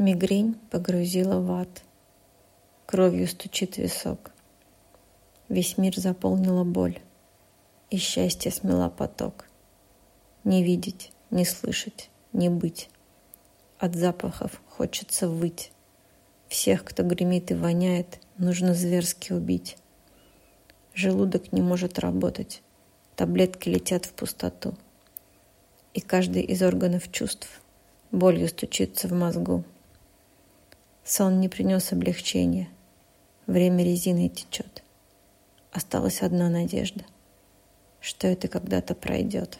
Мигрень погрузила в ад. Кровью стучит висок. Весь мир заполнила боль. И счастье смела поток. Не видеть, не слышать, не быть. От запахов хочется выть. Всех, кто гремит и воняет, нужно зверски убить. Желудок не может работать. Таблетки летят в пустоту. И каждый из органов чувств болью стучится в мозгу. Сон не принес облегчения. Время резиной течет. Осталась одна надежда, что это когда-то пройдет.